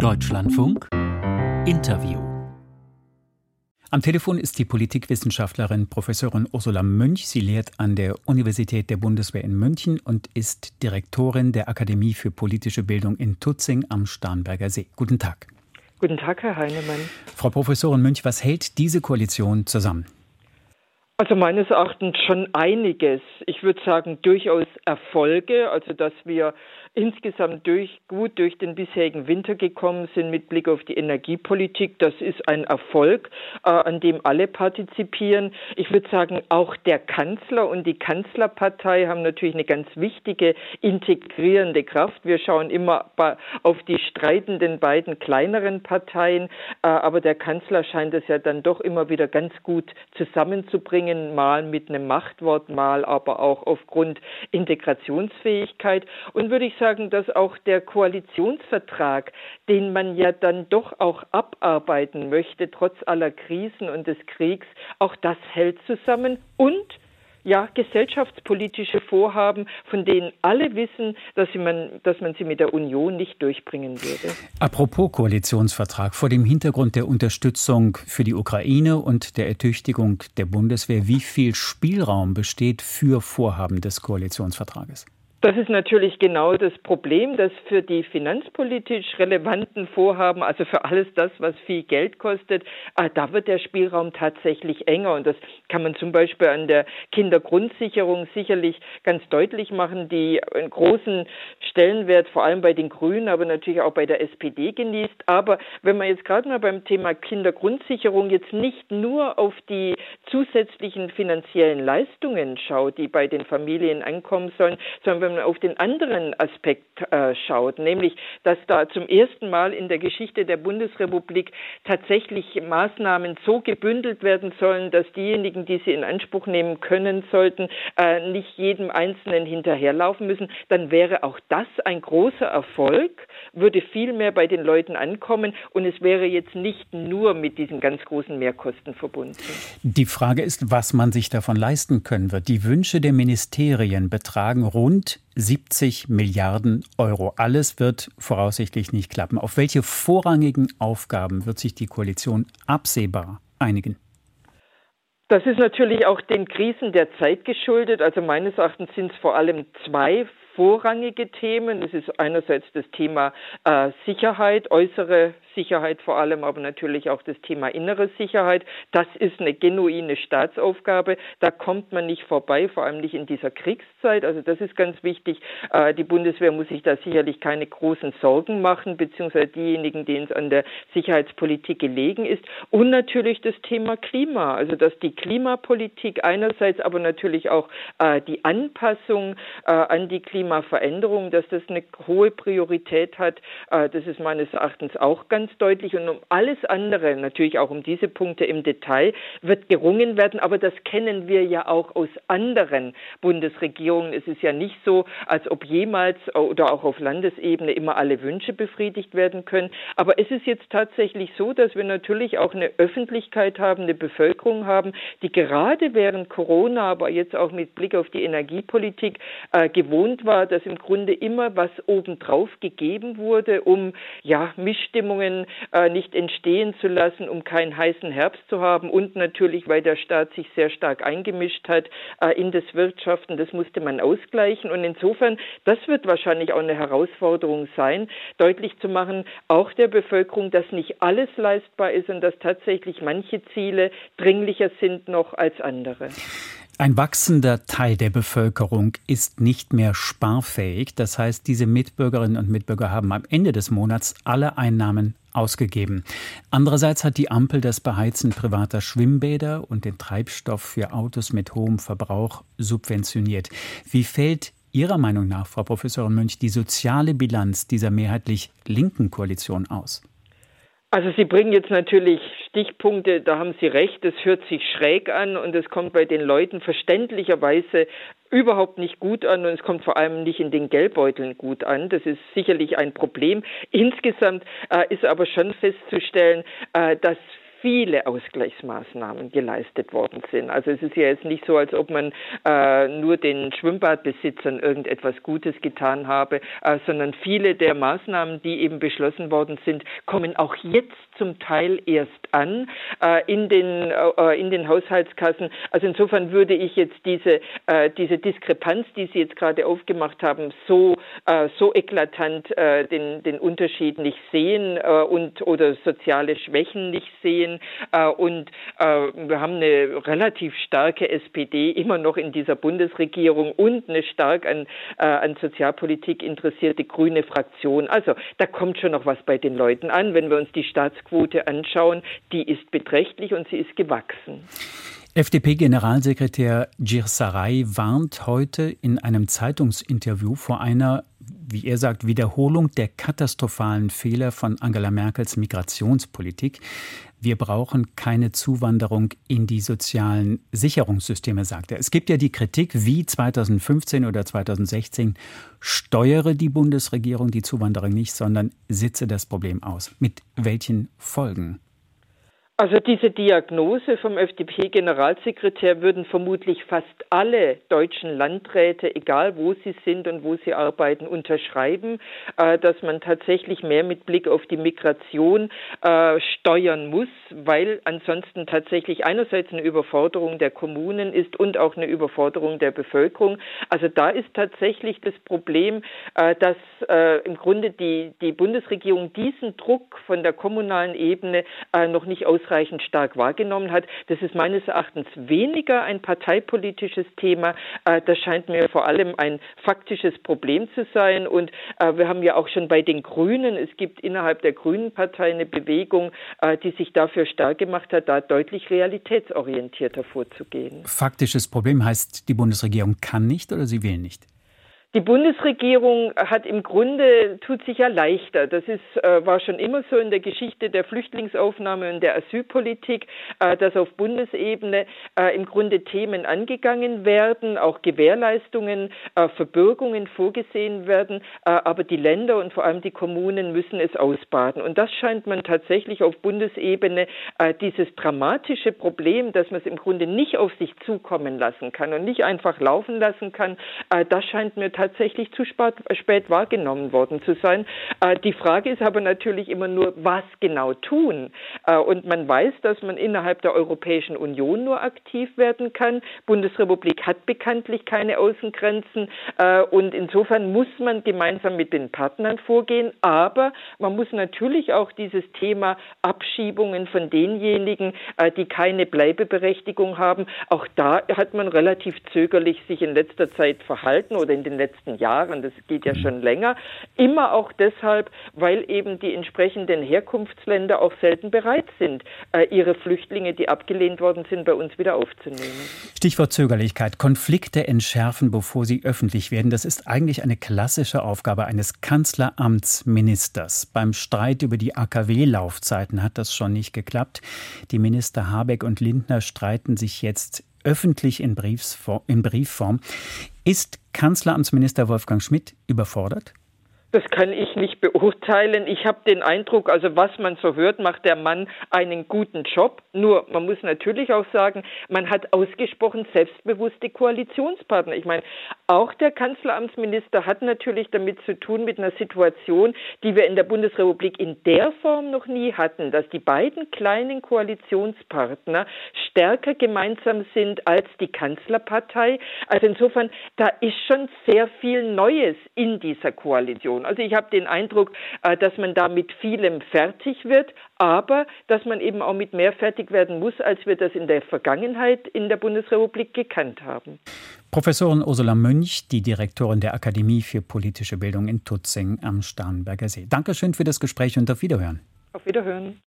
Deutschlandfunk Interview am Telefon ist die Politikwissenschaftlerin Professorin Ursula Münch. Sie lehrt an der Universität der Bundeswehr in München und ist Direktorin der Akademie für politische Bildung in Tutzing am Starnberger See. Guten Tag. Guten Tag, Herr Heinemann. Frau Professorin Münch, was hält diese Koalition zusammen? Also meines Erachtens schon einiges. Ich würde sagen durchaus Erfolge, also dass wir insgesamt durch, gut durch den bisherigen Winter gekommen sind mit Blick auf die Energiepolitik. Das ist ein Erfolg, äh, an dem alle partizipieren. Ich würde sagen, auch der Kanzler und die Kanzlerpartei haben natürlich eine ganz wichtige integrierende Kraft. Wir schauen immer auf die streitenden beiden kleineren Parteien, äh, aber der Kanzler scheint es ja dann doch immer wieder ganz gut zusammenzubringen, mal mit einem Machtwort, mal aber auch aufgrund Integrationsfähigkeit. Und würde ich sagen, dass auch der Koalitionsvertrag, den man ja dann doch auch abarbeiten möchte, trotz aller Krisen und des Kriegs, auch das hält zusammen und ja, gesellschaftspolitische Vorhaben, von denen alle wissen, dass, man, dass man sie mit der Union nicht durchbringen würde. Apropos Koalitionsvertrag, vor dem Hintergrund der Unterstützung für die Ukraine und der Ertüchtigung der Bundeswehr, wie viel Spielraum besteht für Vorhaben des Koalitionsvertrages? Das ist natürlich genau das Problem, dass für die finanzpolitisch relevanten Vorhaben, also für alles das, was viel Geld kostet, äh, da wird der Spielraum tatsächlich enger. Und das kann man zum Beispiel an der Kindergrundsicherung sicherlich ganz deutlich machen, die einen großen Stellenwert vor allem bei den Grünen, aber natürlich auch bei der SPD genießt. Aber wenn man jetzt gerade mal beim Thema Kindergrundsicherung jetzt nicht nur auf die zusätzlichen finanziellen Leistungen schaut, die bei den Familien ankommen sollen, sondern wenn man auf den anderen Aspekt äh, schaut, nämlich, dass da zum ersten Mal in der Geschichte der Bundesrepublik tatsächlich Maßnahmen so gebündelt werden sollen, dass diejenigen, die sie in Anspruch nehmen können sollten, äh, nicht jedem Einzelnen hinterherlaufen müssen, dann wäre auch das ein großer Erfolg, würde viel mehr bei den Leuten ankommen und es wäre jetzt nicht nur mit diesen ganz großen Mehrkosten verbunden. Die Frage ist, was man sich davon leisten können wird. Die Wünsche der Ministerien betragen rund 70 Milliarden Euro. Alles wird voraussichtlich nicht klappen. Auf welche vorrangigen Aufgaben wird sich die Koalition absehbar einigen? Das ist natürlich auch den Krisen der Zeit geschuldet. Also meines Erachtens sind es vor allem zwei vorrangige Themen. Es ist einerseits das Thema äh, Sicherheit, äußere Sicherheit vor allem, aber natürlich auch das Thema innere Sicherheit. Das ist eine genuine Staatsaufgabe. Da kommt man nicht vorbei, vor allem nicht in dieser Kriegszeit. Also das ist ganz wichtig. Äh, die Bundeswehr muss sich da sicherlich keine großen Sorgen machen, beziehungsweise diejenigen, denen es an der Sicherheitspolitik gelegen ist. Und natürlich das Thema Klima. Also dass die Klimapolitik einerseits, aber natürlich auch äh, die Anpassung äh, an die Klimaveränderung, dass das eine hohe Priorität hat. Das ist meines Erachtens auch ganz deutlich und um alles andere, natürlich auch um diese Punkte im Detail, wird gerungen werden. Aber das kennen wir ja auch aus anderen Bundesregierungen. Es ist ja nicht so, als ob jemals oder auch auf Landesebene immer alle Wünsche befriedigt werden können. Aber es ist jetzt tatsächlich so, dass wir natürlich auch eine Öffentlichkeit haben, eine Bevölkerung haben, die gerade während Corona, aber jetzt auch mit Blick auf die Energiepolitik äh, gewohnt war, dass im Grunde immer was obendrauf gegeben wurde, um ja Missstimmungen äh, nicht entstehen zu lassen, um keinen heißen Herbst zu haben und natürlich, weil der Staat sich sehr stark eingemischt hat äh, in das Wirtschaften. Das musste man ausgleichen und insofern, das wird wahrscheinlich auch eine Herausforderung sein, deutlich zu machen, auch der Bevölkerung, dass nicht alles leistbar ist und dass tatsächlich manche Ziele dringlicher sind noch als andere. Ein wachsender Teil der Bevölkerung ist nicht mehr sparfähig. Das heißt, diese Mitbürgerinnen und Mitbürger haben am Ende des Monats alle Einnahmen ausgegeben. Andererseits hat die Ampel das Beheizen privater Schwimmbäder und den Treibstoff für Autos mit hohem Verbrauch subventioniert. Wie fällt Ihrer Meinung nach, Frau Professorin Münch, die soziale Bilanz dieser mehrheitlich linken Koalition aus? Also Sie bringen jetzt natürlich Stichpunkte, da haben Sie recht, das hört sich schräg an und es kommt bei den Leuten verständlicherweise überhaupt nicht gut an und es kommt vor allem nicht in den Geldbeuteln gut an. Das ist sicherlich ein Problem. Insgesamt äh, ist aber schon festzustellen, äh, dass viele Ausgleichsmaßnahmen geleistet worden sind. Also es ist ja jetzt nicht so, als ob man äh, nur den Schwimmbadbesitzern irgendetwas Gutes getan habe, äh, sondern viele der Maßnahmen, die eben beschlossen worden sind, kommen auch jetzt zum Teil erst an äh, in, den, äh, in den Haushaltskassen. Also insofern würde ich jetzt diese, äh, diese Diskrepanz, die Sie jetzt gerade aufgemacht haben, so, äh, so eklatant den, den Unterschied nicht sehen und oder soziale Schwächen nicht sehen. Und wir haben eine relativ starke SPD immer noch in dieser Bundesregierung und eine stark an, an Sozialpolitik interessierte grüne Fraktion. Also da kommt schon noch was bei den Leuten an, wenn wir uns die Staatsquote anschauen, die ist beträchtlich und sie ist gewachsen. FDP-Generalsekretär Girsaray warnt heute in einem Zeitungsinterview vor einer, wie er sagt, Wiederholung der katastrophalen Fehler von Angela Merkels Migrationspolitik. Wir brauchen keine Zuwanderung in die sozialen Sicherungssysteme, sagt er. Es gibt ja die Kritik, wie 2015 oder 2016 steuere die Bundesregierung die Zuwanderung nicht, sondern sitze das Problem aus. Mit welchen Folgen? Also diese Diagnose vom FDP-Generalsekretär würden vermutlich fast alle deutschen Landräte, egal wo sie sind und wo sie arbeiten, unterschreiben, äh, dass man tatsächlich mehr mit Blick auf die Migration äh, steuern muss, weil ansonsten tatsächlich einerseits eine Überforderung der Kommunen ist und auch eine Überforderung der Bevölkerung. Also da ist tatsächlich das Problem, äh, dass im Grunde die, die Bundesregierung diesen Druck von der kommunalen Ebene noch nicht ausreichend ausreichend stark wahrgenommen hat. Das ist meines Erachtens weniger ein parteipolitisches Thema. Äh, das scheint mir vor allem ein faktisches Problem zu sein. Und äh, wir haben ja auch schon bei den Grünen, es gibt innerhalb der Grünen Partei eine Bewegung, äh, die sich dafür stark gemacht hat, da deutlich realitätsorientierter vorzugehen. Faktisches Problem heißt, die Bundesregierung kann nicht oder sie will nicht? Die Bundesregierung hat im Grunde, tut sich ja leichter. Das ist, äh, war schon immer so in der Geschichte der Flüchtlingsaufnahme und der Asylpolitik, äh, dass auf Bundesebene äh, im Grunde Themen angegangen werden, auch Gewährleistungen, äh, Verbürgungen vorgesehen werden. Aber die Länder und vor allem die Kommunen müssen es ausbaden. Und das scheint man tatsächlich auf Bundesebene, dieses dramatische Problem, dass man es im Grunde nicht auf sich zukommen lassen kann und nicht einfach laufen lassen kann, das scheint mir tatsächlich zu spät, spät wahrgenommen worden zu sein. Äh, die Frage ist aber natürlich immer nur, was genau tun. Äh, und man weiß, dass man innerhalb der Europäischen Union nur aktiv werden kann. Bundesrepublik hat bekanntlich keine Außengrenzen äh, und insofern muss man gemeinsam mit den Partnern vorgehen. Aber man muss natürlich auch dieses Thema Abschiebungen von denjenigen, äh, die keine Bleibeberechtigung haben, auch da hat man relativ zögerlich sich in letzter Zeit verhalten oder in den letzten letzten Jahren, das geht ja schon länger, immer auch deshalb, weil eben die entsprechenden Herkunftsländer auch selten bereit sind, äh, ihre Flüchtlinge, die abgelehnt worden sind, bei uns wieder aufzunehmen. Stichwort Zögerlichkeit. Konflikte entschärfen, bevor sie öffentlich werden. Das ist eigentlich eine klassische Aufgabe eines Kanzleramtsministers. Beim Streit über die AKW-Laufzeiten hat das schon nicht geklappt. Die Minister Habeck und Lindner streiten sich jetzt öffentlich in, Briefsform, in Briefform. Ist Kanzleramtsminister Wolfgang Schmidt überfordert? Das kann ich nicht beurteilen. Ich habe den Eindruck, also was man so hört, macht der Mann einen guten Job. Nur, man muss natürlich auch sagen, man hat ausgesprochen selbstbewusste Koalitionspartner. Ich meine, auch der Kanzleramtsminister hat natürlich damit zu tun mit einer Situation, die wir in der Bundesrepublik in der Form noch nie hatten, dass die beiden kleinen Koalitionspartner stärker gemeinsam sind als die Kanzlerpartei. Also insofern, da ist schon sehr viel Neues in dieser Koalition. Situation. Also ich habe den Eindruck, äh, dass man da mit vielem fertig wird, aber dass man eben auch mit mehr fertig werden muss, als wir das in der Vergangenheit in der Bundesrepublik gekannt haben. Professorin Ursula Münch, die Direktorin der Akademie für politische Bildung in Tutzing am Starnberger See. Dankeschön für das Gespräch und auf Wiederhören. Auf Wiederhören.